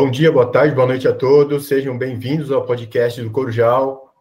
Bom dia, boa tarde, boa noite a todos. Sejam bem-vindos ao podcast do Corujal,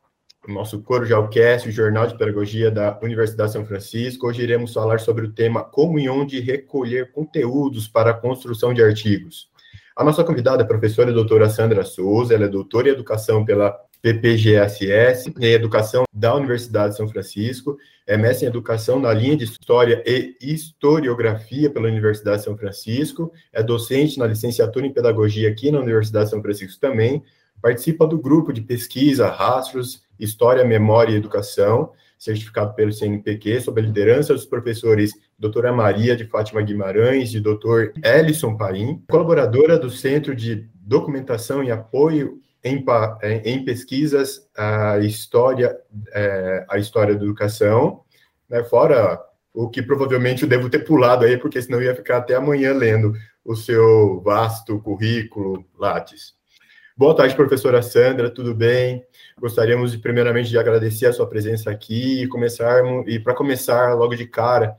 nosso Corujalcast, o Jornal de Pedagogia da Universidade de São Francisco. Hoje iremos falar sobre o tema como e onde recolher conteúdos para a construção de artigos. A nossa convidada é a professora doutora Sandra Souza, ela é doutora em Educação pela PPGSS, em Educação da Universidade de São Francisco, é mestre em Educação na linha de História e Historiografia pela Universidade de São Francisco, é docente na licenciatura em Pedagogia aqui na Universidade de São Francisco também, participa do grupo de pesquisa Rastros, História, Memória e Educação, certificado pelo CNPq, sob a liderança dos professores doutora Maria de Fátima Guimarães e doutor Ellison Paim, colaboradora do Centro de Documentação e Apoio em, em pesquisas a história, é, a história da educação, né, fora o que provavelmente eu devo ter pulado aí, porque senão ia ficar até amanhã lendo o seu vasto currículo Lattes. Boa tarde, professora Sandra, tudo bem? Gostaríamos, de, primeiramente, de agradecer a sua presença aqui e começarmos, e para começar logo de cara,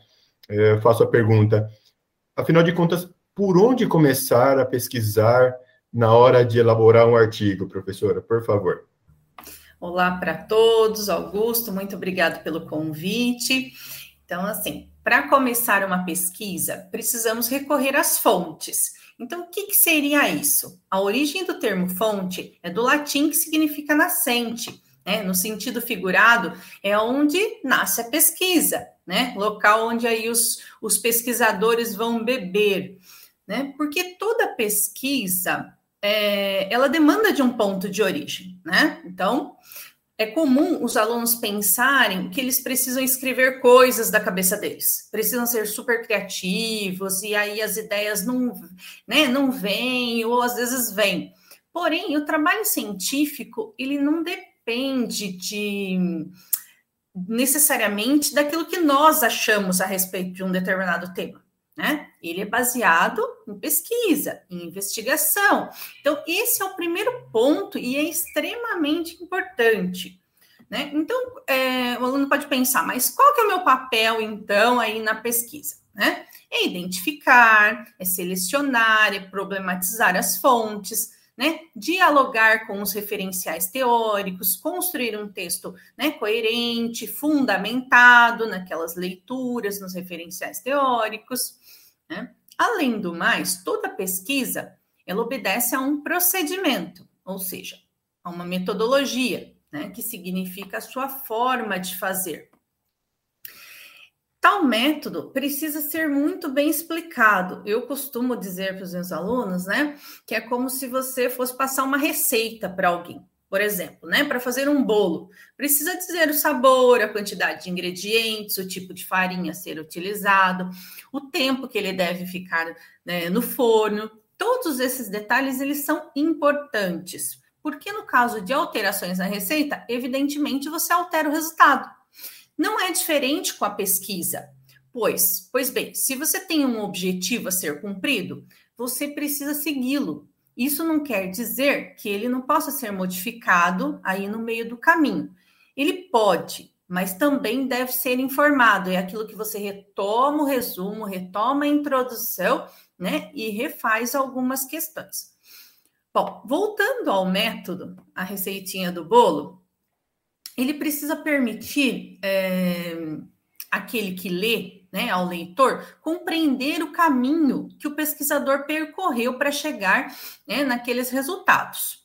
eu faço a pergunta, afinal de contas, por onde começar a pesquisar na hora de elaborar um artigo, professora, por favor. Olá para todos, Augusto, muito obrigado pelo convite. Então, assim, para começar uma pesquisa, precisamos recorrer às fontes. Então, o que, que, seria isso? A origem do termo fonte é do latim que significa nascente, né? No sentido figurado, é onde nasce a pesquisa, né? Local onde aí os, os pesquisadores vão beber, né? Porque toda pesquisa é, ela demanda de um ponto de origem, né? Então, é comum os alunos pensarem que eles precisam escrever coisas da cabeça deles, precisam ser super criativos, e aí as ideias não, né, não vêm, ou às vezes vêm. Porém, o trabalho científico, ele não depende de necessariamente daquilo que nós achamos a respeito de um determinado tema né? Ele é baseado em pesquisa, em investigação. Então, esse é o primeiro ponto e é extremamente importante. Né? Então, é, o aluno pode pensar, mas qual que é o meu papel, então, aí na pesquisa? Né? É identificar, é selecionar, é problematizar as fontes, né? dialogar com os referenciais teóricos, construir um texto né, coerente, fundamentado naquelas leituras, nos referenciais teóricos. Né? Além do mais, toda pesquisa ela obedece a um procedimento, ou seja, a uma metodologia, né, que significa a sua forma de fazer. Tal método precisa ser muito bem explicado. Eu costumo dizer para os meus alunos, né, que é como se você fosse passar uma receita para alguém. Por exemplo, né, para fazer um bolo, precisa dizer o sabor, a quantidade de ingredientes, o tipo de farinha a ser utilizado, o tempo que ele deve ficar né, no forno. Todos esses detalhes eles são importantes, porque no caso de alterações na receita, evidentemente você altera o resultado. Não é diferente com a pesquisa, pois, pois bem, se você tem um objetivo a ser cumprido, você precisa segui-lo isso não quer dizer que ele não possa ser modificado aí no meio do caminho. Ele pode, mas também deve ser informado. É aquilo que você retoma o resumo, retoma a introdução, né? E refaz algumas questões. Bom, voltando ao método, a receitinha do bolo, ele precisa permitir é, aquele que lê né, ao leitor compreender o caminho que o pesquisador percorreu para chegar né, naqueles resultados.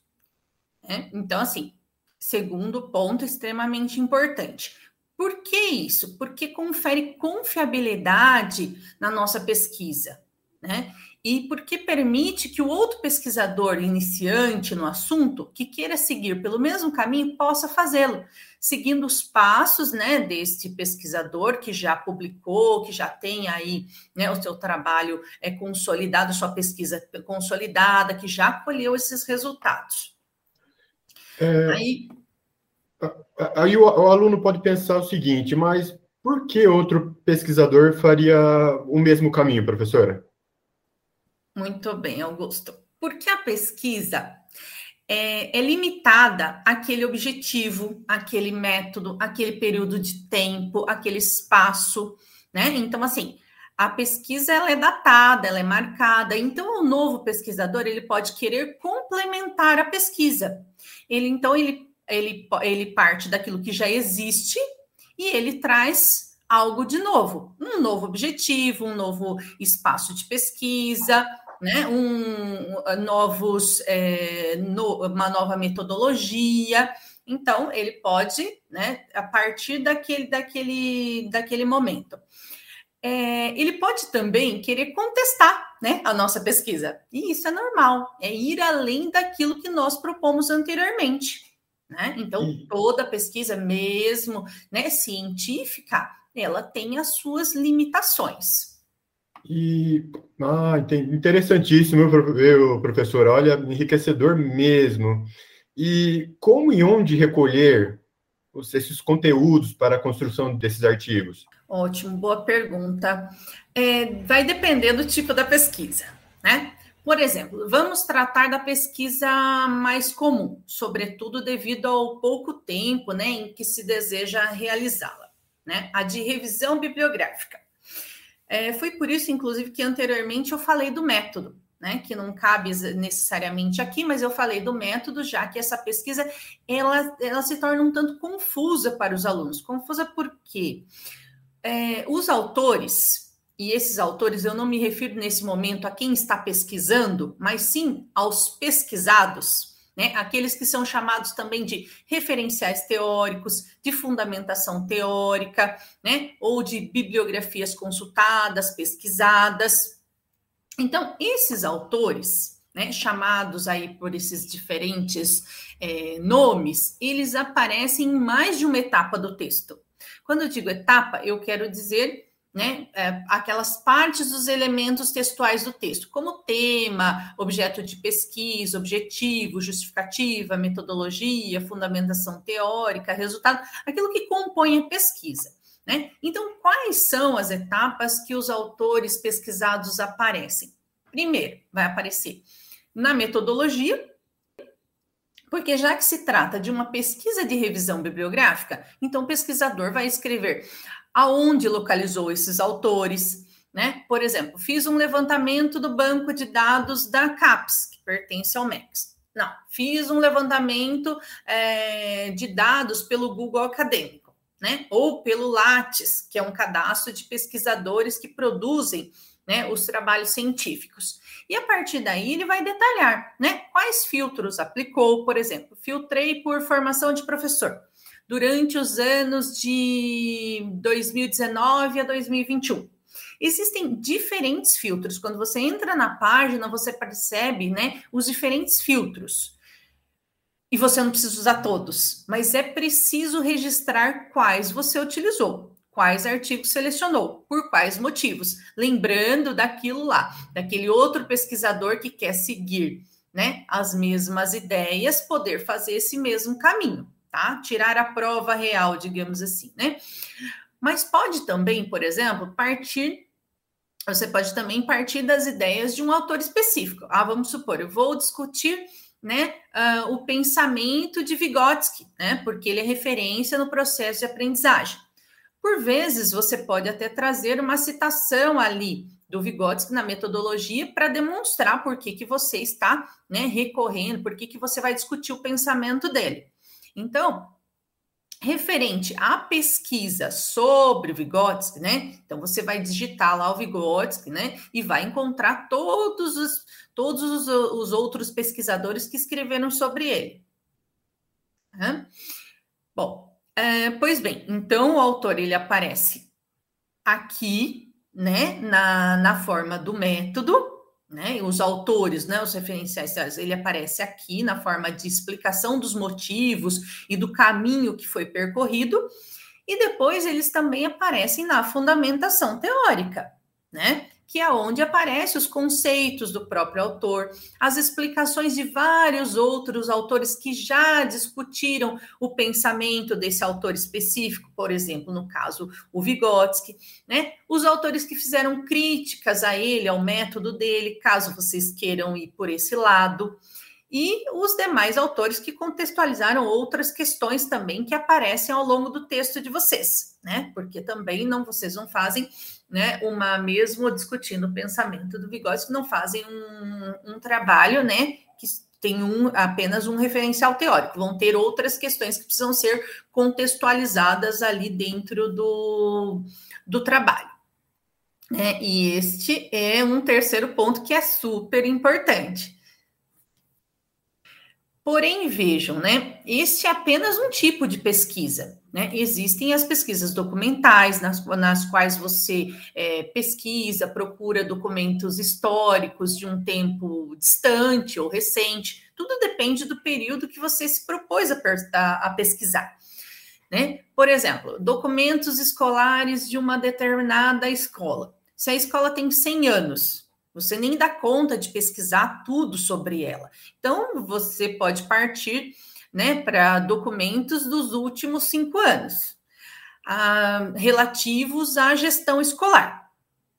Né? Então, assim, segundo ponto extremamente importante. Por que isso? Porque confere confiabilidade na nossa pesquisa, né? E porque permite que o outro pesquisador iniciante no assunto, que queira seguir pelo mesmo caminho, possa fazê-lo seguindo os passos né, deste pesquisador que já publicou, que já tem aí né, o seu trabalho é, consolidado, sua pesquisa consolidada, que já colheu esses resultados. É, aí, aí o, o aluno pode pensar o seguinte, mas por que outro pesquisador faria o mesmo caminho, professora? Muito bem, Augusto. Porque a pesquisa é, é limitada àquele objetivo, aquele método, aquele período de tempo, aquele espaço, né? Então, assim, a pesquisa ela é datada, ela é marcada. Então, o novo pesquisador ele pode querer complementar a pesquisa. Ele então ele, ele, ele parte daquilo que já existe e ele traz algo de novo, um novo objetivo, um novo espaço de pesquisa, né? Um, novos, é, no, uma nova metodologia. Então, ele pode, né, a partir daquele, daquele, daquele momento. É, ele pode também querer contestar né, a nossa pesquisa. E isso é normal, é ir além daquilo que nós propomos anteriormente. Né? Então, toda pesquisa, mesmo né, científica, ela tem as suas limitações. E ah, interessantíssimo, professor. Olha, enriquecedor mesmo. E como e onde recolher esses conteúdos para a construção desses artigos? Ótimo, boa pergunta. É, vai depender do tipo da pesquisa, né? Por exemplo, vamos tratar da pesquisa mais comum, sobretudo devido ao pouco tempo né, em que se deseja realizá-la, né? A de revisão bibliográfica. É, foi por isso, inclusive, que anteriormente eu falei do método, né, que não cabe necessariamente aqui, mas eu falei do método, já que essa pesquisa ela, ela se torna um tanto confusa para os alunos. Confusa porque é, os autores, e esses autores eu não me refiro nesse momento a quem está pesquisando, mas sim aos pesquisados, né, aqueles que são chamados também de referenciais teóricos, de fundamentação teórica, né, ou de bibliografias consultadas, pesquisadas. Então, esses autores, né, chamados aí por esses diferentes é, nomes, eles aparecem em mais de uma etapa do texto. Quando eu digo etapa, eu quero dizer né, é, aquelas partes dos elementos textuais do texto, como tema, objeto de pesquisa, objetivo, justificativa, metodologia, fundamentação teórica, resultado, aquilo que compõe a pesquisa. Né? Então, quais são as etapas que os autores pesquisados aparecem? Primeiro, vai aparecer na metodologia, porque já que se trata de uma pesquisa de revisão bibliográfica, então o pesquisador vai escrever aonde localizou esses autores, né? Por exemplo, fiz um levantamento do banco de dados da CAPES, que pertence ao MEX. Não, fiz um levantamento é, de dados pelo Google Acadêmico, né? Ou pelo Lattes, que é um cadastro de pesquisadores que produzem né, os trabalhos científicos. E a partir daí ele vai detalhar, né, quais filtros aplicou, por exemplo, filtrei por formação de professor durante os anos de 2019 a 2021. Existem diferentes filtros. Quando você entra na página, você percebe, né, os diferentes filtros. E você não precisa usar todos, mas é preciso registrar quais você utilizou quais artigos selecionou, por quais motivos, lembrando daquilo lá, daquele outro pesquisador que quer seguir, né, as mesmas ideias, poder fazer esse mesmo caminho, tá? Tirar a prova real, digamos assim, né? Mas pode também, por exemplo, partir você pode também partir das ideias de um autor específico. Ah, vamos supor, eu vou discutir né, uh, o pensamento de Vygotsky, né, porque ele é referência no processo de aprendizagem. Por vezes, você pode até trazer uma citação ali do Vygotsky na metodologia para demonstrar por que, que você está né, recorrendo, por que, que você vai discutir o pensamento dele. Então, referente à pesquisa sobre o Vygotsky, né? Então você vai digitar lá o Vygotsky, né? E vai encontrar todos os todos os, os outros pesquisadores que escreveram sobre ele. Bom, é, pois bem, então o autor ele aparece aqui, né, na, na forma do método, né, os autores, né, os referenciais, ele aparece aqui na forma de explicação dos motivos e do caminho que foi percorrido, e depois eles também aparecem na fundamentação teórica, né? Que é onde aparecem os conceitos do próprio autor, as explicações de vários outros autores que já discutiram o pensamento desse autor específico, por exemplo, no caso, o Vygotsky, né? Os autores que fizeram críticas a ele, ao método dele, caso vocês queiram ir por esse lado. e os demais autores que contextualizaram outras questões também que aparecem ao longo do texto de vocês, né? Porque também não vocês não fazem, né, uma mesmo discutindo o pensamento do Vygotsky, não fazem um, um trabalho, né, que tem um, apenas um referencial teórico, vão ter outras questões que precisam ser contextualizadas ali dentro do, do trabalho. Né? E este é um terceiro ponto que é super importante. Porém, vejam, né? Este é apenas um tipo de pesquisa. Né? Existem as pesquisas documentais, nas, nas quais você é, pesquisa, procura documentos históricos de um tempo distante ou recente. Tudo depende do período que você se propôs a, a, a pesquisar. Né? Por exemplo, documentos escolares de uma determinada escola. Se a escola tem 100 anos, você nem dá conta de pesquisar tudo sobre ela. Então, você pode partir né, para documentos dos últimos cinco anos, ah, relativos à gestão escolar.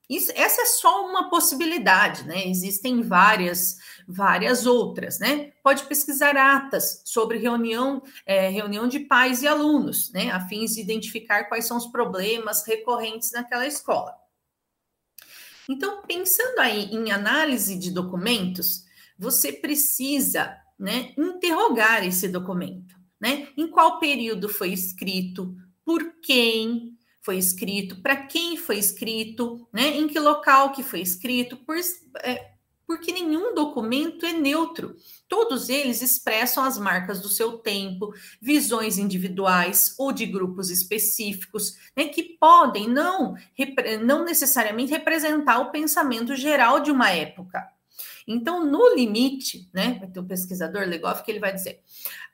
Isso, essa é só uma possibilidade, né? Existem várias, várias outras, né? Pode pesquisar atas sobre reunião, é, reunião de pais e alunos, né? A fins de identificar quais são os problemas recorrentes naquela escola. Então, pensando aí em análise de documentos, você precisa né, interrogar esse documento. Né? Em qual período foi escrito, por quem foi escrito, para quem foi escrito, né? em que local que foi escrito, por, é, porque nenhum documento é neutro. Todos eles expressam as marcas do seu tempo, visões individuais ou de grupos específicos, né, que podem não, não necessariamente representar o pensamento geral de uma época. Então, no limite, né, vai ter um pesquisador Legoff que ele vai dizer,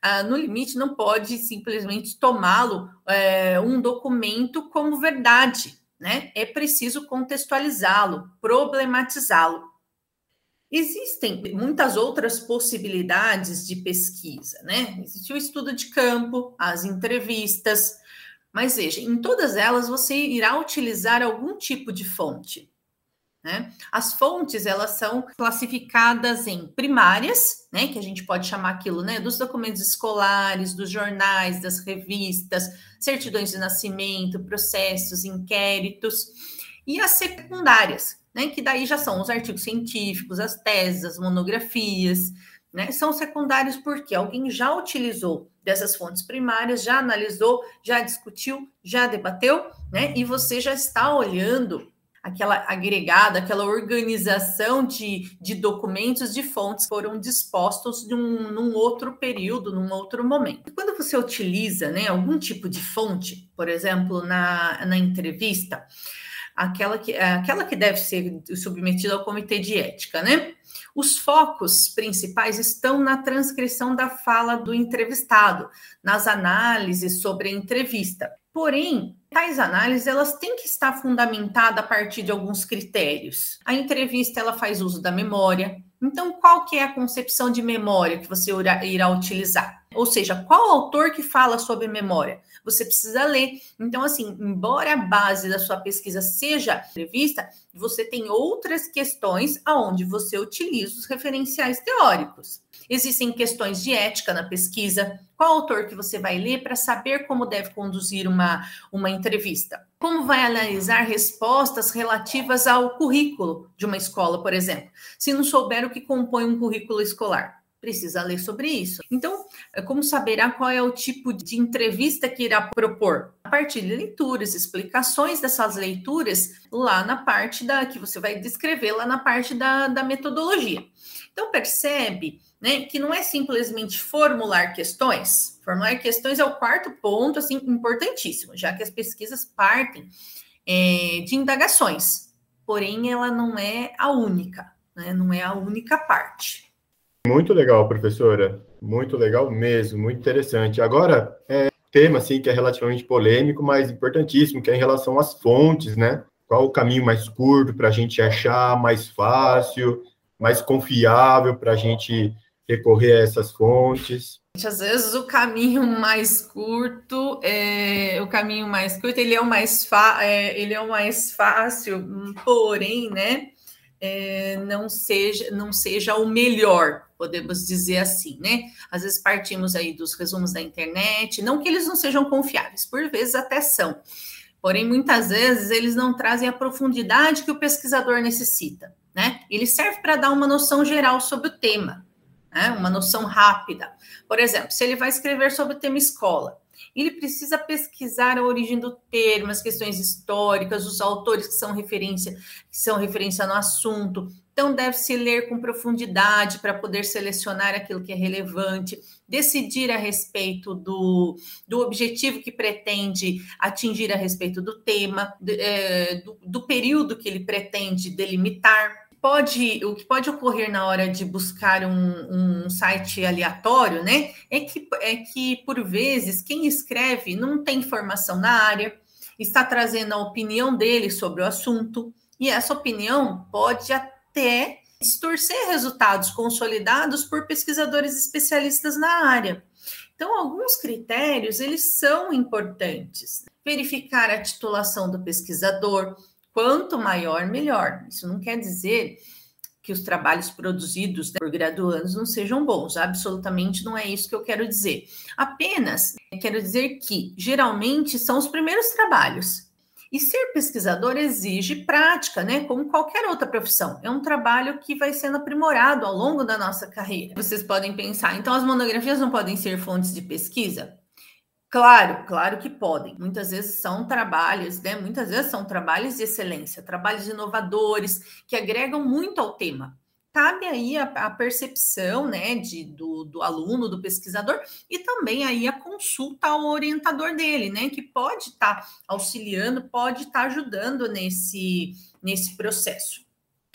ah, no limite não pode simplesmente tomá-lo é, um documento como verdade, né? É preciso contextualizá-lo, problematizá-lo. Existem muitas outras possibilidades de pesquisa, né? Existe o estudo de campo, as entrevistas, mas veja, em todas elas você irá utilizar algum tipo de fonte. Né? As fontes elas são classificadas em primárias, né, que a gente pode chamar aquilo, né, dos documentos escolares, dos jornais, das revistas, certidões de nascimento, processos, inquéritos, e as secundárias, né, que daí já são os artigos científicos, as teses, as monografias, né, são secundários porque alguém já utilizou dessas fontes primárias, já analisou, já discutiu, já debateu, né, e você já está olhando aquela agregada, aquela organização de, de documentos, de fontes foram dispostos num, num outro período, num outro momento. Quando você utiliza né, algum tipo de fonte, por exemplo, na, na entrevista, aquela que, aquela que deve ser submetida ao comitê de ética, né? Os focos principais estão na transcrição da fala do entrevistado, nas análises sobre a entrevista. Porém, tais análises elas têm que estar fundamentadas a partir de alguns critérios. A entrevista ela faz uso da memória. Então, qual que é a concepção de memória que você irá utilizar? Ou seja, qual autor que fala sobre memória? Você precisa ler. Então, assim, embora a base da sua pesquisa seja entrevista, você tem outras questões aonde você utiliza os referenciais teóricos. Existem questões de ética na pesquisa. Qual autor que você vai ler para saber como deve conduzir uma, uma entrevista? Como vai analisar respostas relativas ao currículo de uma escola, por exemplo, se não souber o que compõe um currículo escolar? Precisa ler sobre isso. Então, é como saberá qual é o tipo de entrevista que irá propor? A partir de leituras, explicações dessas leituras lá na parte da que você vai descrever lá na parte da, da metodologia. Então, percebe né, que não é simplesmente formular questões. Formular questões é o quarto ponto, assim, importantíssimo, já que as pesquisas partem é, de indagações. Porém, ela não é a única, né, não é a única parte. Muito legal, professora. Muito legal mesmo, muito interessante. Agora, é tema assim que é relativamente polêmico, mas importantíssimo, que é em relação às fontes, né? Qual o caminho mais curto para a gente achar, mais fácil, mais confiável para a gente recorrer a essas fontes? Às vezes o caminho mais curto, é, o caminho mais curto, ele é o mais, é, ele é o mais fácil, porém, né? É, não seja não seja o melhor, podemos dizer assim, né? Às vezes partimos aí dos resumos da internet, não que eles não sejam confiáveis, por vezes até são. Porém, muitas vezes eles não trazem a profundidade que o pesquisador necessita, né? Ele serve para dar uma noção geral sobre o tema, né? Uma noção rápida. Por exemplo, se ele vai escrever sobre o tema escola, ele precisa pesquisar a origem do termo, as questões históricas, os autores que são referência, que são referência no assunto. Então, deve-se ler com profundidade para poder selecionar aquilo que é relevante, decidir a respeito do, do objetivo que pretende atingir a respeito do tema, de, é, do, do período que ele pretende delimitar pode, o que pode ocorrer na hora de buscar um, um, site aleatório, né, é que, é que, por vezes, quem escreve não tem formação na área, está trazendo a opinião dele sobre o assunto, e essa opinião pode até distorcer resultados consolidados por pesquisadores especialistas na área. Então, alguns critérios, eles são importantes. Verificar a titulação do pesquisador, Quanto maior, melhor. Isso não quer dizer que os trabalhos produzidos né, por graduandos não sejam bons. Absolutamente não é isso que eu quero dizer. Apenas quero dizer que geralmente são os primeiros trabalhos. E ser pesquisador exige prática, né? Como qualquer outra profissão. É um trabalho que vai sendo aprimorado ao longo da nossa carreira. Vocês podem pensar, então as monografias não podem ser fontes de pesquisa? Claro, claro que podem. Muitas vezes são trabalhos, né? Muitas vezes são trabalhos de excelência, trabalhos inovadores que agregam muito ao tema. Cabe aí a, a percepção, né, de, do, do aluno, do pesquisador, e também aí a consulta ao orientador dele, né, que pode estar tá auxiliando, pode estar tá ajudando nesse, nesse processo.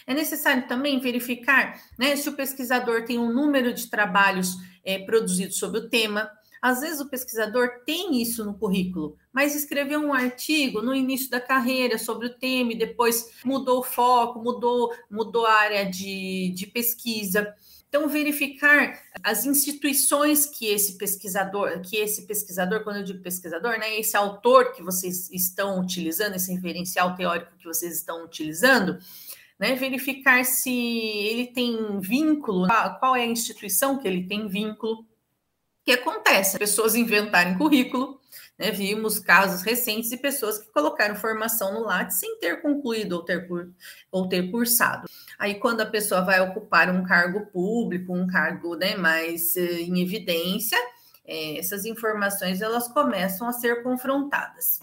É necessário também verificar né, se o pesquisador tem um número de trabalhos é, produzidos sobre o tema, às vezes o pesquisador tem isso no currículo, mas escreveu um artigo no início da carreira sobre o tema e depois mudou o foco, mudou, mudou a área de, de pesquisa. Então, verificar as instituições que esse pesquisador, que esse pesquisador, quando eu digo pesquisador, né, esse autor que vocês estão utilizando, esse referencial teórico que vocês estão utilizando, né, verificar se ele tem vínculo, qual é a instituição que ele tem vínculo, que acontece? Pessoas inventarem currículo, né? Vimos casos recentes de pessoas que colocaram formação no Lattes sem ter concluído ou ter, ou ter cursado. Aí, quando a pessoa vai ocupar um cargo público, um cargo né, mais eh, em evidência, eh, essas informações elas começam a ser confrontadas.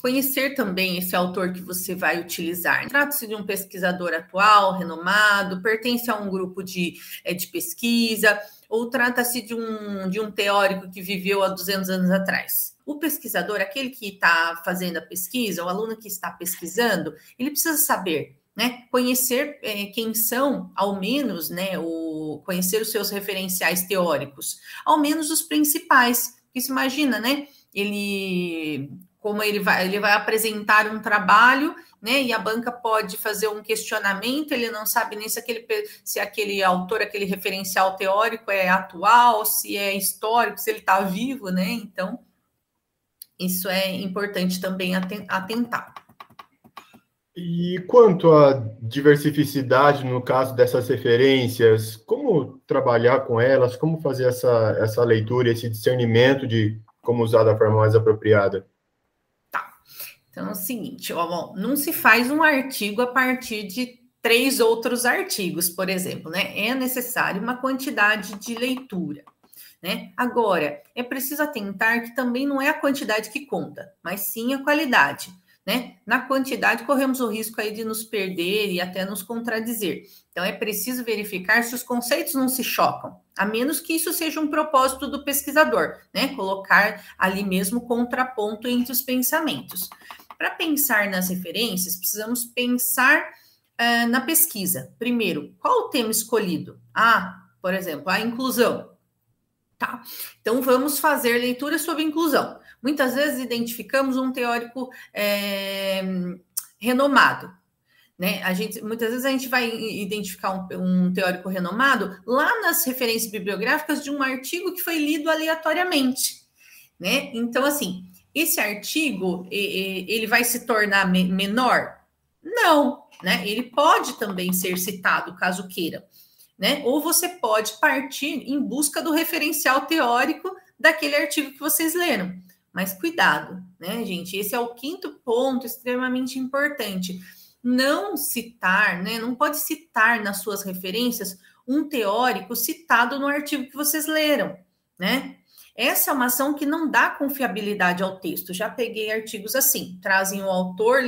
Conhecer também esse autor que você vai utilizar. Trata-se de um pesquisador atual, renomado, pertence a um grupo de, eh, de pesquisa, ou trata-se de um, de um teórico que viveu há 200 anos atrás? O pesquisador, aquele que está fazendo a pesquisa, o aluno que está pesquisando, ele precisa saber, né? Conhecer é, quem são, ao menos, né? O, conhecer os seus referenciais teóricos, ao menos os principais. Porque se imagina, né? Ele como ele vai, ele vai apresentar um trabalho, né? E a banca pode fazer um questionamento, ele não sabe nem se aquele, se aquele autor, aquele referencial teórico é atual, se é histórico, se ele está vivo, né? Então, isso é importante também atentar. E quanto à diversificidade no caso dessas referências, como trabalhar com elas, como fazer essa, essa leitura, esse discernimento de como usar da forma mais apropriada? Então é o seguinte, ó, bom, não se faz um artigo a partir de três outros artigos, por exemplo, né? É necessário uma quantidade de leitura. Né? Agora, é preciso atentar que também não é a quantidade que conta, mas sim a qualidade. Né? Na quantidade, corremos o risco aí de nos perder e até nos contradizer. Então, é preciso verificar se os conceitos não se chocam, a menos que isso seja um propósito do pesquisador, né? Colocar ali mesmo contraponto entre os pensamentos. Para pensar nas referências, precisamos pensar uh, na pesquisa. Primeiro, qual o tema escolhido? Ah, por exemplo, a inclusão. Tá. Então, vamos fazer leitura sobre inclusão. Muitas vezes identificamos um teórico é, renomado. Né? A gente, muitas vezes a gente vai identificar um, um, teórico renomado lá nas referências bibliográficas de um artigo que foi lido aleatoriamente. Né? Então, assim, esse artigo ele vai se tornar menor? Não, né? Ele pode também ser citado, caso queira, né? Ou você pode partir em busca do referencial teórico daquele artigo que vocês leram. Mas cuidado, né, gente? Esse é o quinto ponto extremamente importante. Não citar, né? Não pode citar nas suas referências um teórico citado no artigo que vocês leram, né? Essa é uma ação que não dá confiabilidade ao texto. Já peguei artigos assim, trazem o autor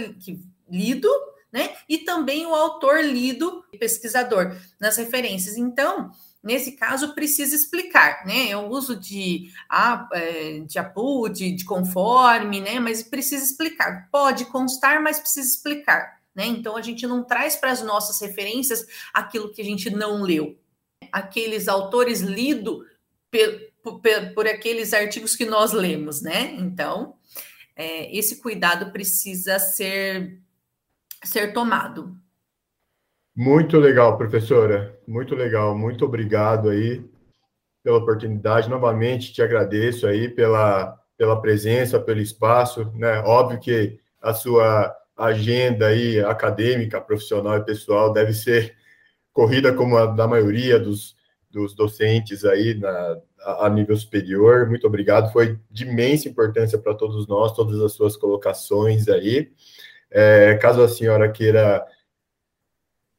lido, né? E também o autor lido, pesquisador, nas referências. Então, nesse caso, precisa explicar, né? É o uso de, é, de APU, de, de conforme, né? Mas precisa explicar. Pode constar, mas precisa explicar. Né? Então, a gente não traz para as nossas referências aquilo que a gente não leu. Aqueles autores lidos por, por, aqueles artigos que nós lemos, né? Então, é, esse cuidado precisa ser, ser tomado. Muito legal, professora. Muito legal. Muito obrigado aí pela oportunidade. Novamente, te agradeço aí pela, pela presença, pelo espaço. Né? Óbvio que a sua agenda aí acadêmica, profissional e pessoal deve ser corrida como a da maioria dos, dos docentes aí na, a, nível superior. Muito obrigado, foi de imensa importância para todos nós, todas as suas colocações aí. É, caso a senhora queira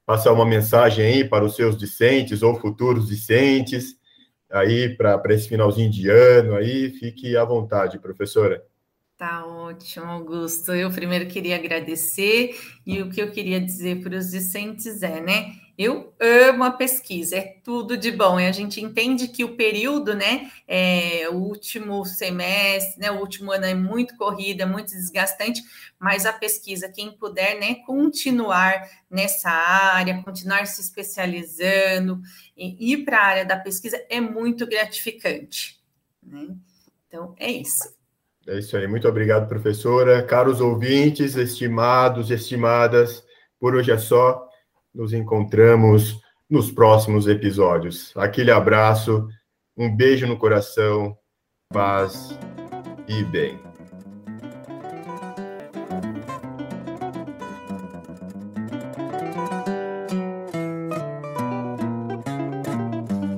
passar uma mensagem aí para os seus discentes ou futuros discentes, aí para esse finalzinho de ano, aí fique à vontade, professora. Tá ótimo, Augusto. Eu primeiro queria agradecer e o que eu queria dizer para os discentes é, né? Eu amo a pesquisa, é tudo de bom. E a gente entende que o período, né, é, o último semestre, né, o último ano é muito corrida, é muito desgastante, mas a pesquisa, quem puder, né, continuar nessa área, continuar se especializando, e ir para a área da pesquisa é muito gratificante. Né? Então, é isso. É isso aí. Muito obrigado, professora. Caros ouvintes, estimados, estimadas, por hoje é só. Nos encontramos nos próximos episódios. Aquele abraço, um beijo no coração, paz e bem.